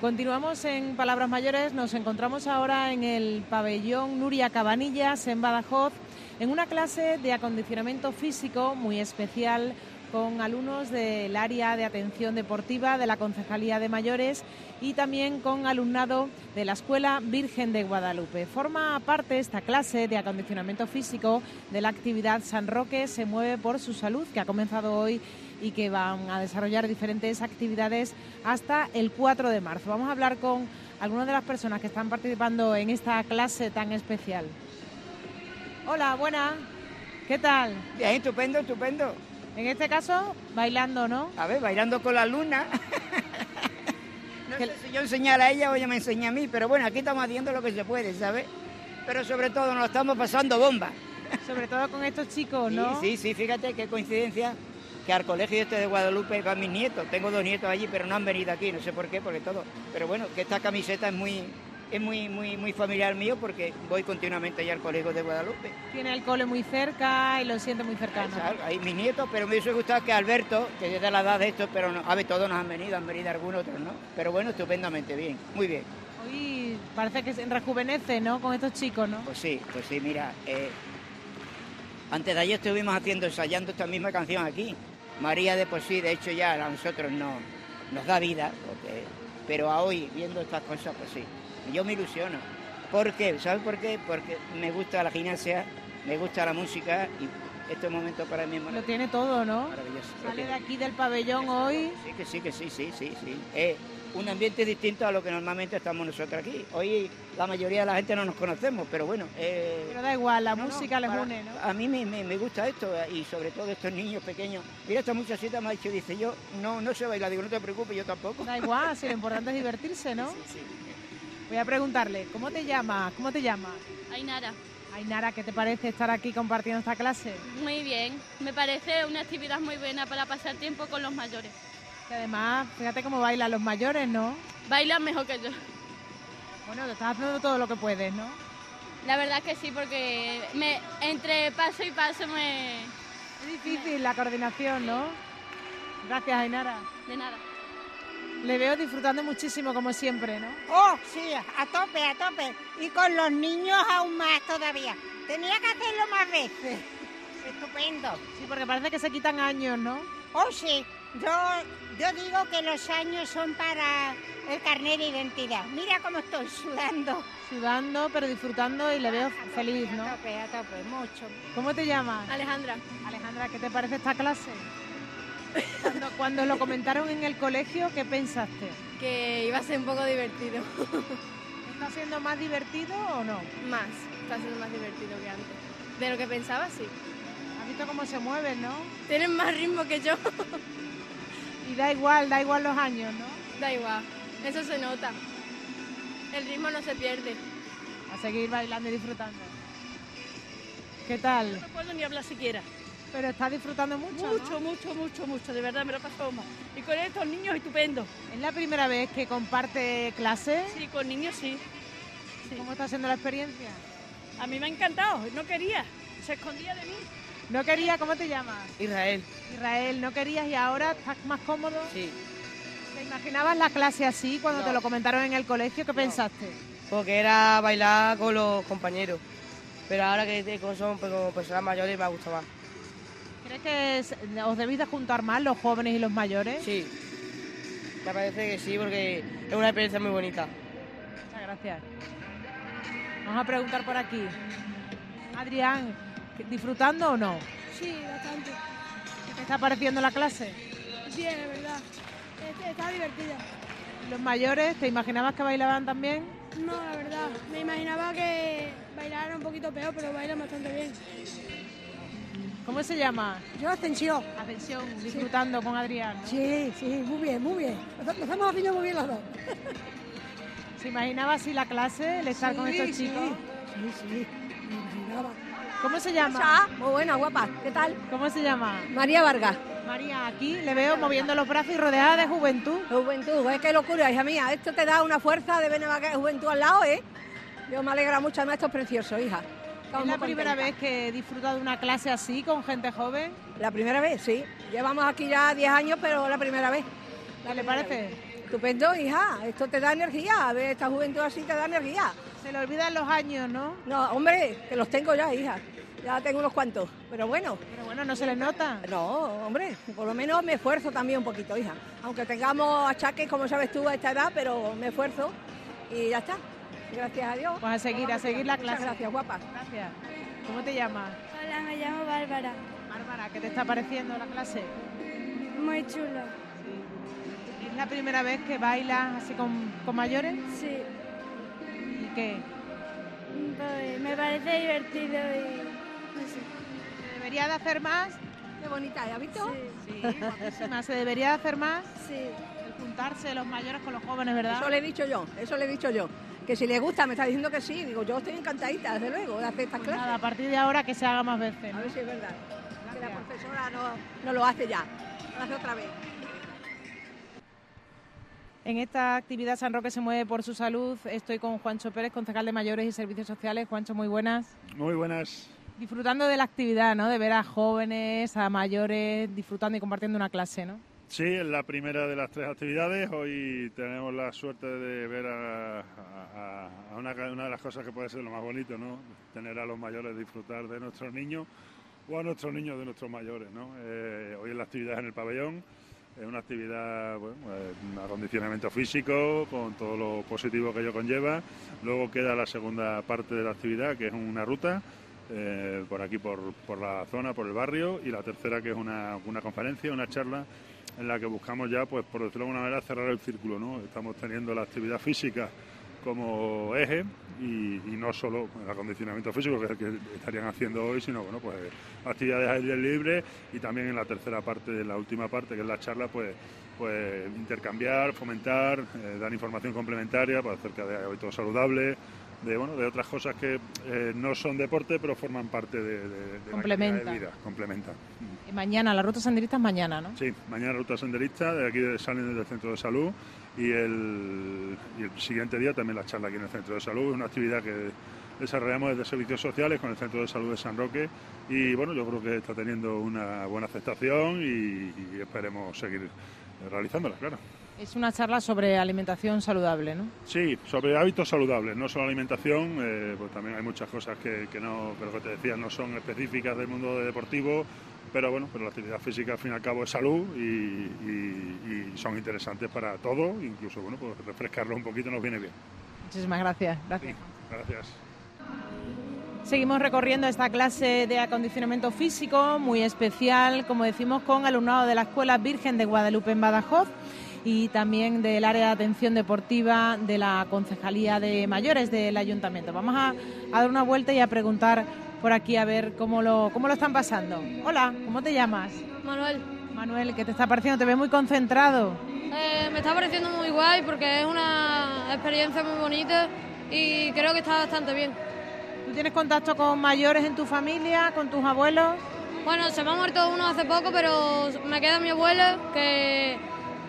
Continuamos en Palabras Mayores, nos encontramos ahora en el pabellón Nuria Cabanillas en Badajoz, en una clase de acondicionamiento físico muy especial con alumnos del área de atención deportiva de la Concejalía de Mayores y también con alumnado de la Escuela Virgen de Guadalupe. Forma parte esta clase de acondicionamiento físico de la actividad San Roque se mueve por su salud que ha comenzado hoy y que van a desarrollar diferentes actividades hasta el 4 de marzo. Vamos a hablar con algunas de las personas que están participando en esta clase tan especial. Hola, buena. ¿Qué tal? Bien, estupendo, estupendo. En este caso, bailando, ¿no? A ver, bailando con la luna. no sé si yo enseñar a ella o ella me enseña a mí, pero bueno, aquí estamos haciendo lo que se puede, ¿sabes? Pero sobre todo nos estamos pasando bomba. Sobre todo con estos chicos, ¿no? Sí, sí, sí, fíjate qué coincidencia que al colegio este de Guadalupe van mis nietos. Tengo dos nietos allí, pero no han venido aquí, no sé por qué, porque todo. Pero bueno, que esta camiseta es muy, es muy, muy, muy familiar mío porque voy continuamente allá al colegio de Guadalupe. Tiene el cole muy cerca y lo siente muy cercano. Hay mis nietos, pero me hubiese gustado que Alberto, que es de la edad de esto, pero no, a ver, todos nos han venido, han venido algunos otros, ¿no? Pero bueno, estupendamente bien, muy bien. Hoy parece que se rejuvenece, ¿no? Con estos chicos, ¿no? Pues sí, pues sí, mira, eh, antes de ayer estuvimos haciendo, ensayando esta misma canción aquí. María de por sí, de hecho ya a nosotros no, nos da vida, pero a hoy, viendo estas cosas, pues sí, yo me ilusiono. ¿Por qué? ¿Sabes por qué? Porque me gusta la gimnasia, me gusta la música y este momento para mí es Lo tiene todo, ¿no? Maravilloso. Sale de aquí del pabellón hoy. Sí, que sí, que sí, sí, sí, sí. Eh, un ambiente distinto a lo que normalmente estamos nosotros aquí. Hoy la mayoría de la gente no nos conocemos, pero bueno. Eh, pero da igual, la música les une, ¿no? A mí me, gusta esto y sobre todo estos niños pequeños. Mira, esta muchachita me ha dicho, dice, yo no, no sé bailar, digo, no te preocupes, yo tampoco. Da igual, si lo importante es divertirse, ¿no? Sí, sí. Voy a preguntarle, ¿cómo te llamas? ¿Cómo te llamas? Ainara. Ainara, ¿qué te parece estar aquí compartiendo esta clase? Muy bien, me parece una actividad muy buena para pasar tiempo con los mayores. Y además, fíjate cómo bailan los mayores, ¿no? Bailan mejor que yo. Bueno, te estás haciendo todo lo que puedes, ¿no? La verdad que sí, porque me, entre paso y paso me... Es difícil la coordinación, ¿no? Gracias, Ainara. De nada. Le veo disfrutando muchísimo, como siempre, ¿no? Oh, sí, a tope, a tope. Y con los niños aún más todavía. Tenía que hacerlo más veces. Estupendo. Sí, porque parece que se quitan años, ¿no? Oh, sí. Yo, yo digo que los años son para el carnet de identidad. Mira cómo estoy sudando. Sudando, pero disfrutando y le veo feliz, ¿no? A tope, a tope, mucho. ¿Cómo te llamas? Alejandra. Alejandra, ¿qué te parece esta clase? Cuando, cuando lo comentaron en el colegio, ¿qué pensaste? Que iba a ser un poco divertido. ¿Está siendo más divertido o no? Más, está siendo más divertido que antes. De lo que pensaba, sí. ¿Has visto cómo se mueven, no? Tienen más ritmo que yo. Y da igual, da igual los años, ¿no? Da igual, eso se nota. El ritmo no se pierde. A seguir bailando y disfrutando. ¿Qué tal? No puedo ni hablar siquiera. Pero estás disfrutando mucho. Mucho, mucho, mucho, mucho. De verdad, me lo paso más. Y con estos niños estupendo. ¿Es la primera vez que comparte clase? Sí, con niños sí. ¿Cómo está siendo la experiencia? A mí me ha encantado. No quería. Se escondía de mí. ¿No quería? ¿Cómo te llamas? Israel. Israel, ¿no querías y ahora estás más cómodo? Sí. ¿Te imaginabas la clase así cuando te lo comentaron en el colegio? ¿Qué pensaste? Porque era bailar con los compañeros. Pero ahora que son como personas mayores me ha gustado más. ¿Crees que os debéis de juntar más los jóvenes y los mayores? Sí. Me parece que sí, porque es una experiencia muy bonita. Muchas gracias. Vamos a preguntar por aquí. Adrián, ¿disfrutando o no? Sí, bastante. ¿Qué te está pareciendo la clase? Bien, es verdad. Está divertida. ¿Los mayores, te imaginabas que bailaban también? No, la verdad. Me imaginaba que bailaran un poquito peor, pero bailan bastante bien. ¿Cómo se llama? Yo Ascensión. Ascensión, disfrutando con Adrián. Sí, sí, muy bien, muy bien. Nos estamos haciendo muy bien los dos. ¿Se imaginaba así la clase, el estar con estos chicos? Sí, sí, me imaginaba. ¿Cómo se llama? Muy buena, guapa. ¿Qué tal? ¿Cómo se llama? María Vargas. María, aquí le veo moviendo los brazos y rodeada de juventud. Juventud, es que locura, hija mía. Esto te da una fuerza de ver juventud al lado, ¿eh? Yo me alegra mucho, además esto es precioso, hija. ¿Es la primera vez que he disfrutado de una clase así con gente joven? La primera vez, sí. Llevamos aquí ya 10 años, pero la primera vez. ¿Qué le parece? Estupendo, hija. Esto te da energía. A ver, esta juventud así te da energía. Se le olvidan los años, ¿no? No, hombre, que los tengo ya, hija. Ya tengo unos cuantos. Pero bueno. Pero bueno, no se les nota. No, hombre, por lo menos me esfuerzo también un poquito, hija. Aunque tengamos achaques, como sabes tú, a esta edad, pero me esfuerzo y ya está. Gracias a Dios. Pues a seguir, a seguir la Muchas clase. gracias, guapa. Gracias. ¿Cómo te llamas? Hola, me llamo Bárbara. Bárbara, ¿qué te está pareciendo la clase? Muy chulo. ¿Es la primera vez que bailas así con, con mayores? Sí. Pues, me parece divertido y no sé. ¿Se debería de hacer más? Qué bonita, ¿has visto? Sí, guapísima. ¿Se debería de hacer más? Sí. El juntarse los mayores con los jóvenes, ¿verdad? Eso le he dicho yo, eso le he dicho yo. Que si le gusta, me está diciendo que sí. Digo, yo estoy encantadita, desde luego, de hacer estas Pues nada, a clases. partir de ahora que se haga más veces. A ¿no? ver si es verdad. Que la profesora no, no lo hace ya. Lo hace otra vez. En esta actividad San Roque se mueve por su salud. Estoy con Juancho Pérez, concejal de Mayores y Servicios Sociales. Juancho, muy buenas. Muy buenas. Disfrutando de la actividad, ¿no? De ver a jóvenes, a mayores, disfrutando y compartiendo una clase, ¿no? Sí, es la primera de las tres actividades. Hoy tenemos la suerte de ver a, a- a una, una de las cosas que puede ser lo más bonito, ¿no? Tener a los mayores disfrutar de nuestros niños o a nuestros niños de nuestros mayores, ¿no? Eh, hoy es la actividad en el pabellón. Es una actividad, bueno, eh, un acondicionamiento físico con todo lo positivo que ello conlleva. Luego queda la segunda parte de la actividad, que es una ruta eh, por aquí, por, por la zona, por el barrio. Y la tercera, que es una, una conferencia, una charla en la que buscamos ya, pues por decirlo de alguna manera, cerrar el círculo. ¿no? Estamos teniendo la actividad física como eje y, y no solo el acondicionamiento físico que es el que estarían haciendo hoy, sino bueno, pues actividades aire libre y también en la tercera parte, de la última parte, que es la charla, pues pues intercambiar, fomentar, eh, dar información complementaria pues, acerca de hábitos saludables, de bueno, de otras cosas que eh, no son deporte, pero forman parte de, de, de la Complementa. de vida, complementa. Y mañana, la ruta senderista es mañana, ¿no? Sí, mañana ruta senderista, de aquí salen desde el centro de salud y el, y el siguiente día también la charla aquí en el centro de salud. Es una actividad que desarrollamos desde servicios sociales con el centro de salud de San Roque y bueno, yo creo que está teniendo una buena aceptación y, y esperemos seguir realizándola, claro. Es una charla sobre alimentación saludable, ¿no? Sí, sobre hábitos saludables, no solo alimentación, eh, pues también hay muchas cosas que, que no, que lo que te decía, no son específicas del mundo deportivo, pero bueno, pero la actividad física al fin y al cabo es salud y, y- y son interesantes para todos, incluso bueno, pues refrescarlo un poquito nos viene bien. Muchísimas gracias. Gracias. Gracias. Seguimos recorriendo esta clase de acondicionamiento físico muy especial, como decimos, con alumnado de la Escuela Virgen de Guadalupe en Badajoz y también del área de atención deportiva de la Concejalía de Mayores del Ayuntamiento. Vamos a, a dar una vuelta y a preguntar por aquí a ver cómo lo, cómo lo están pasando. Hola, ¿cómo te llamas? Manuel, Manuel, ¿qué te está pareciendo? Te ves muy concentrado. eh, me está pareciendo muy guay porque es una experiencia muy bonita y creo que está bastante bien. ¿Tú tienes contacto con mayores en tu familia, con tus abuelos? Bueno, se me ha muerto uno hace poco, pero me queda mi abuela que,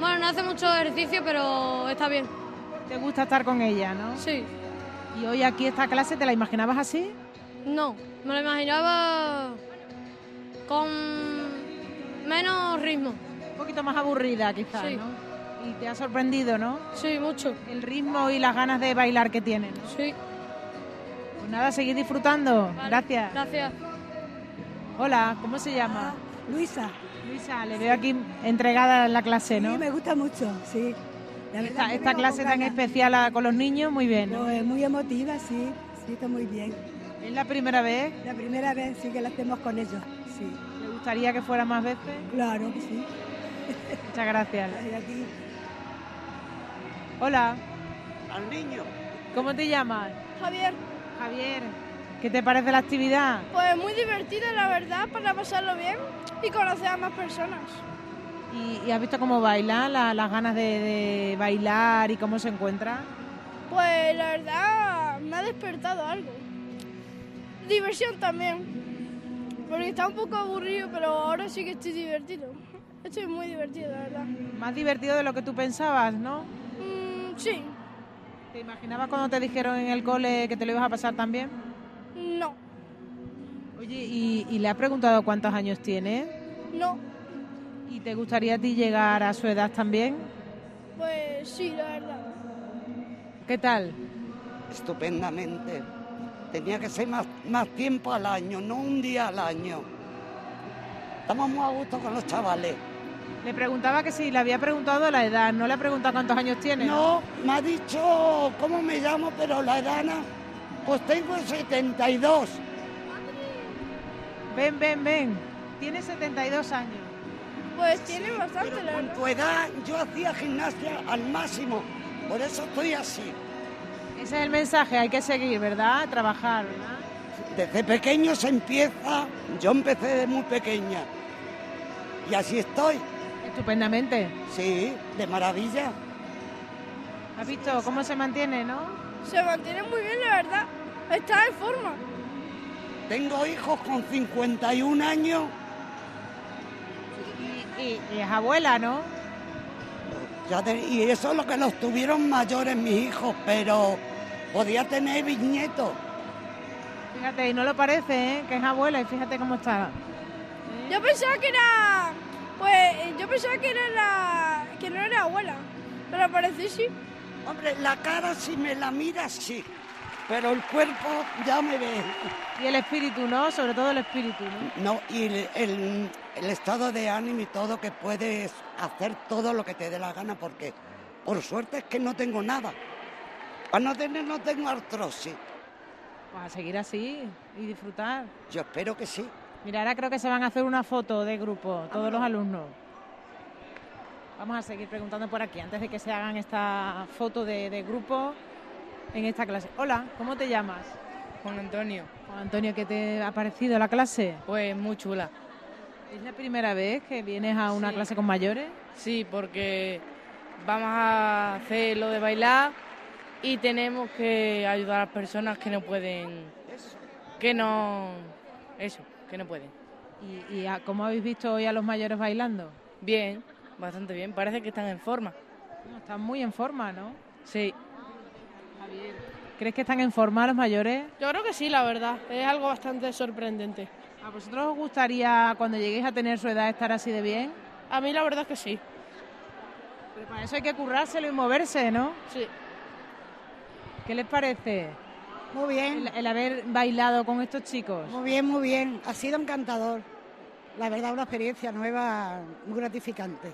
bueno, no hace mucho ejercicio, pero está bien. ¿Te gusta estar con ella, no? Sí. ¿Y hoy aquí esta clase te la imaginabas así? No, me lo imaginaba con menos ritmo. Un poquito más aburrida quizás, Sí. ¿no? Y te ha sorprendido, ¿no? Sí, mucho. El ritmo y las ganas de bailar que tienen. ¿no? Sí. Pues nada, seguir disfrutando. Vale, Gracias. Gracias. Hola, ¿cómo se llama? Luisa. Luisa, le veo aquí entregada en la clase, ¿no? Sí, me gusta mucho, sí. Esta, clase tan ganas. especial a- con los niños, muy bien. ¿no? Pues muy emotiva, sí, sí, está muy bien. ¿Es la primera vez? La primera vez sí que la hacemos con ellos, sí. ¿Le gustaría que fuera más veces? Claro que sí. Muchas gracias. Hola, Al niño. ¿cómo te llamas? Javier, Javier, ¿qué te parece la actividad? pues muy divertido la verdad para pasarlo bien y conocer a más personas. ¿Y, y has visto cómo baila, la- las ganas de, de bailar y cómo se encuentra? Pues la verdad me ha despertado algo. Diversión también. Porque está un poco aburrido, pero ahora sí que estoy divertido. Estoy muy divertido, la verdad. Más divertido de lo que tú pensabas, ¿no? Mm, sí, ¿Te imaginabas cuando te dijeron en el cole que te lo ibas a pasar también? no, Oye, ¿y, y le has preguntado cuántos años tiene? no. ¿Y te gustaría a ti llegar a su edad también? Pues sí, la verdad. ¿Qué tal? Estupendamente. Tenía que ser más, más tiempo al año, no un día al año. Estamos muy a gusto con los chavales. Le preguntaba que si le había preguntado la edad, no le ha preguntado cuántos años tiene. No, me ha dicho cómo me llamo, pero la edad, pues tengo 72. Ven, ven, ven. Tiene 72 años. Pues tiene bastante, la Con tu edad yo hacía gimnasia al máximo, por eso estoy así. Ese es el mensaje, hay que seguir, ¿verdad? Trabajar, ¿verdad? Desde pequeño se empieza, yo empecé de muy pequeña y así estoy. Estupendamente. Sí, de maravilla. ¿Has visto cómo se mantiene, no? Se mantiene muy bien, la verdad. Está en forma. Tengo hijos con 51 años, Y, y es abuela, ¿no? Ya te- y eso es lo que los tuvieron mayores mis hijos, pero podía tener bisnietos. Fíjate, y no lo parece, ¿eh? Que es abuela y fíjate cómo está. Yo pensaba que era. Pues yo pensaba que era la. que no era abuela. Pero parece sí. Hombre, la cara si me la miras sí, pero el cuerpo ya me ve. Y el espíritu, ¿no? Sobre todo el espíritu, ¿no? No, y el, el- el estado de ánimo y todo, que puedes hacer todo lo que te dé la gana, porque por suerte es que no tengo nada. Para no tener, no tengo artrosis. Pues a seguir así y disfrutar. Yo espero que sí. Mira, ahora creo que se van a hacer una foto de grupo, todos los alumnos. Vamos a seguir preguntando por aquí, antes de que se hagan esta foto de, de grupo en esta clase. Hola, ¿cómo te llamas? Juan Antonio. Juan Antonio, ¿qué te ha parecido la clase? Pues muy chula. ¿Es la primera vez que vienes a una Sí. clase con mayores? Sí, porque vamos a hacer lo de bailar y tenemos que ayudar a las personas que no pueden, que no, eso, que no pueden. ¿Y, y a- cómo habéis visto hoy a los mayores bailando? Bien, bastante bien. Parece que están en forma. No, Están muy en forma, ¿no? Sí. ¿Crees que están en forma los mayores? Yo creo que sí, la verdad. Es algo bastante sorprendente. ¿A vosotros os gustaría, cuando lleguéis a tener su edad, estar así de bien? A mí la verdad es que sí. Pero para eso hay que currárselo y moverse, ¿no? Sí. ¿Qué les parece Muy bien, el, el haber bailado con estos chicos? muy bien, muy bien. Ha sido encantador. La verdad, una experiencia nueva, muy gratificante.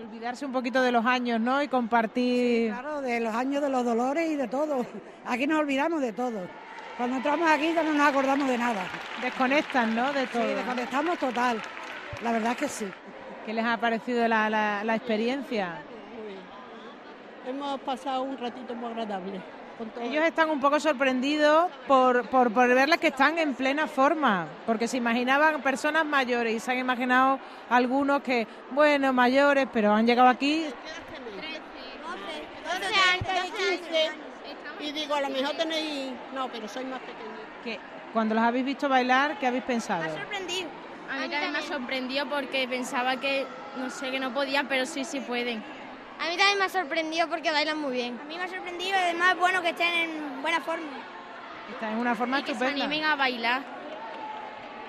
Olvidarse un poquito de los años, ¿no? Y compartir... Claro, de los años de los dolores y de todo. Aquí nos olvidamos de todo. Cuando entramos aquí ya no nos acordamos de nada. Desconectan, ¿no? De todo. Sí, desconectamos total. La verdad es que sí. ¿Qué les ha parecido la, la- la experiencia? Hemos pasado un ratito muy agradable. Con todo. Ellos están un poco sorprendidos por, por, por verles que están en plena forma, porque se imaginaban personas mayores y se han imaginado algunos que, bueno, mayores, pero han llegado aquí 12 años, 15. Y digo, a lo mejor tenéis... No, pero soy más pequeña. que cuando los habéis visto bailar, ¿qué habéis pensado? sorprendido. A mí también me ha sorprendido porque pensaba que, no sé, que no podían, pero sí, sí pueden. A mí también me ha sorprendido porque bailan muy bien. A mí me ha sorprendido y además bueno que estén en buena forma. Están en una forma Y que se estupenda. animen a bailar.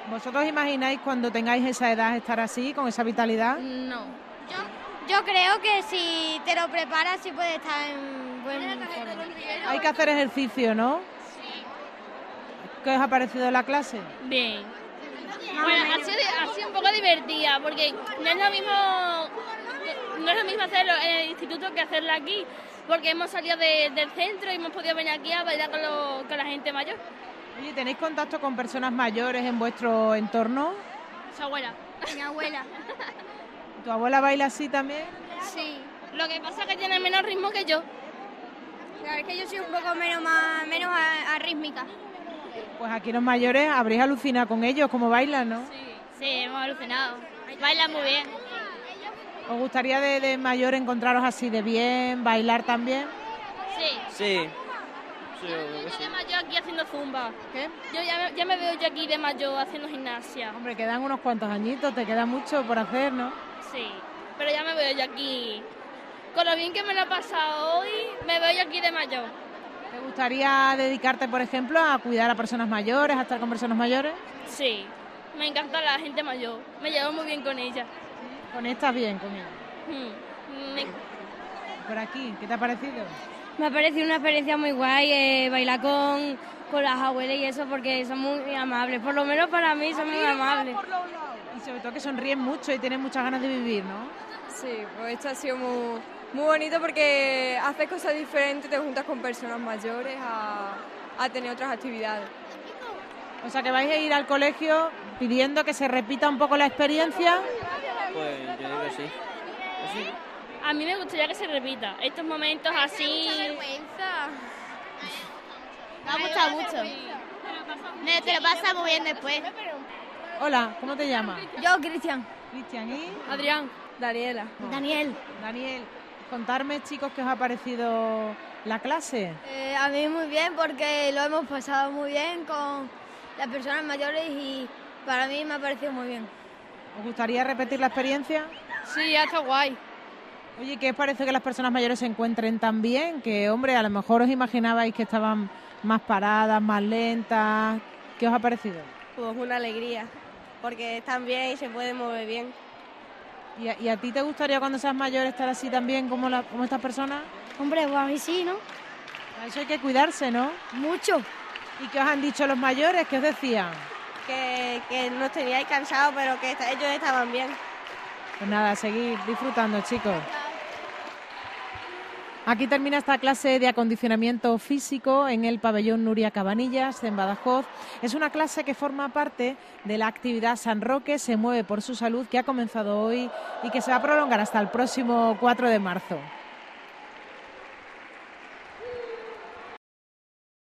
¿Vosotros imagináis cuando tengáis esa edad estar así, con esa vitalidad? No. Yo creo que si te lo preparas sí puedes estar en buen forma. Hay que hacer ejercicio, ¿no? ¿Qué os ha parecido la clase? Bien. Bueno, ha sido, ha sido un poco divertida porque no es lo mismo no es lo mismo hacerlo en el instituto que hacerlo aquí porque hemos salido de- del centro y hemos podido venir aquí a bailar con, lo- con la gente mayor. Oye, ¿tenéis contacto con personas mayores en vuestro entorno? Su abuela. Mi abuela. ¿Tu abuela baila así también? Sí. Lo que pasa es que tiene menos ritmo que yo. Claro, es que yo soy un poco menos, más, menos a- arrítmica. Pues aquí los mayores habréis alucinado con ellos, cómo bailan, ¿no? Sí, hemos alucinado. Baila muy bien. ¿Os gustaría de, de mayor encontraros así de bien, bailar también? Sí. Sí. Yo de mayor aquí haciendo zumba. ¿Qué? Yo ya me, ya me veo yo aquí de mayor haciendo gimnasia. Hombre, quedan unos cuantos añitos, te queda mucho por hacer, ¿no? Sí, pero ya me veo yo aquí. Con lo bien que me lo he pasado hoy, me veo yo aquí de mayor. ¿Te gustaría dedicarte, por ejemplo, a cuidar a personas mayores, a estar con personas mayores? Sí, me encanta la gente mayor. Me llevo muy bien con ella. Conectas bien con ellos. Mm, me- por aquí. ¿Qué te ha parecido? Me ha parecido una experiencia muy guay eh, bailar con, con las abuelas y eso porque son muy amables. Por lo menos para mí son muy amables. Y sobre todo que sonríen mucho y tienen muchas ganas de vivir, ¿no? Sí, pues esto ha sido muy, muy bonito porque haces cosas diferentes, te juntas con personas mayores a, a tener otras actividades. O sea que vais a ir al colegio pidiendo que se repita un poco la experiencia. Pues yo digo que sí. Sí. A mí me gustaría que se repita. Estos momentos así. Me ha gustado mucho. Me te lo pasa muy bien después. Hola, ¿cómo te llamas? Yo, Cristian. Cristian y Adrián. Daniela. Daniel. Daniel. Contarme, chicos, qué os ha parecido la clase. Eh, a mí muy bien porque lo hemos pasado muy bien con las personas mayores y para mí me ha parecido muy bien. ¿Os gustaría repetir la experiencia? Sí, ya está guay. Oye, ¿qué os parece que las personas mayores se encuentren tan bien? Que, hombre, a lo mejor os imaginabais que estaban más paradas, más lentas. ¿Qué os ha parecido? Pues una alegría, porque están bien y se pueden mover bien. ¿Y a, y a ti te gustaría cuando seas mayor estar así también como, la- como estas personas? Hombre, pues a mí sí, ¿no? A eso hay que cuidarse, ¿no? Mucho. ¿Y qué os han dicho los mayores? ¿Qué os decían? Que, que nos teníais cansados, pero que ellos estaban bien. Pues nada, seguir disfrutando, chicos. Aquí termina esta clase de acondicionamiento físico en el pabellón Nuria Cabanillas, en Badajoz. Es una clase que forma parte de la actividad San Roque se mueve por su salud que ha comenzado hoy y que se va a prolongar hasta el próximo 4 de marzo.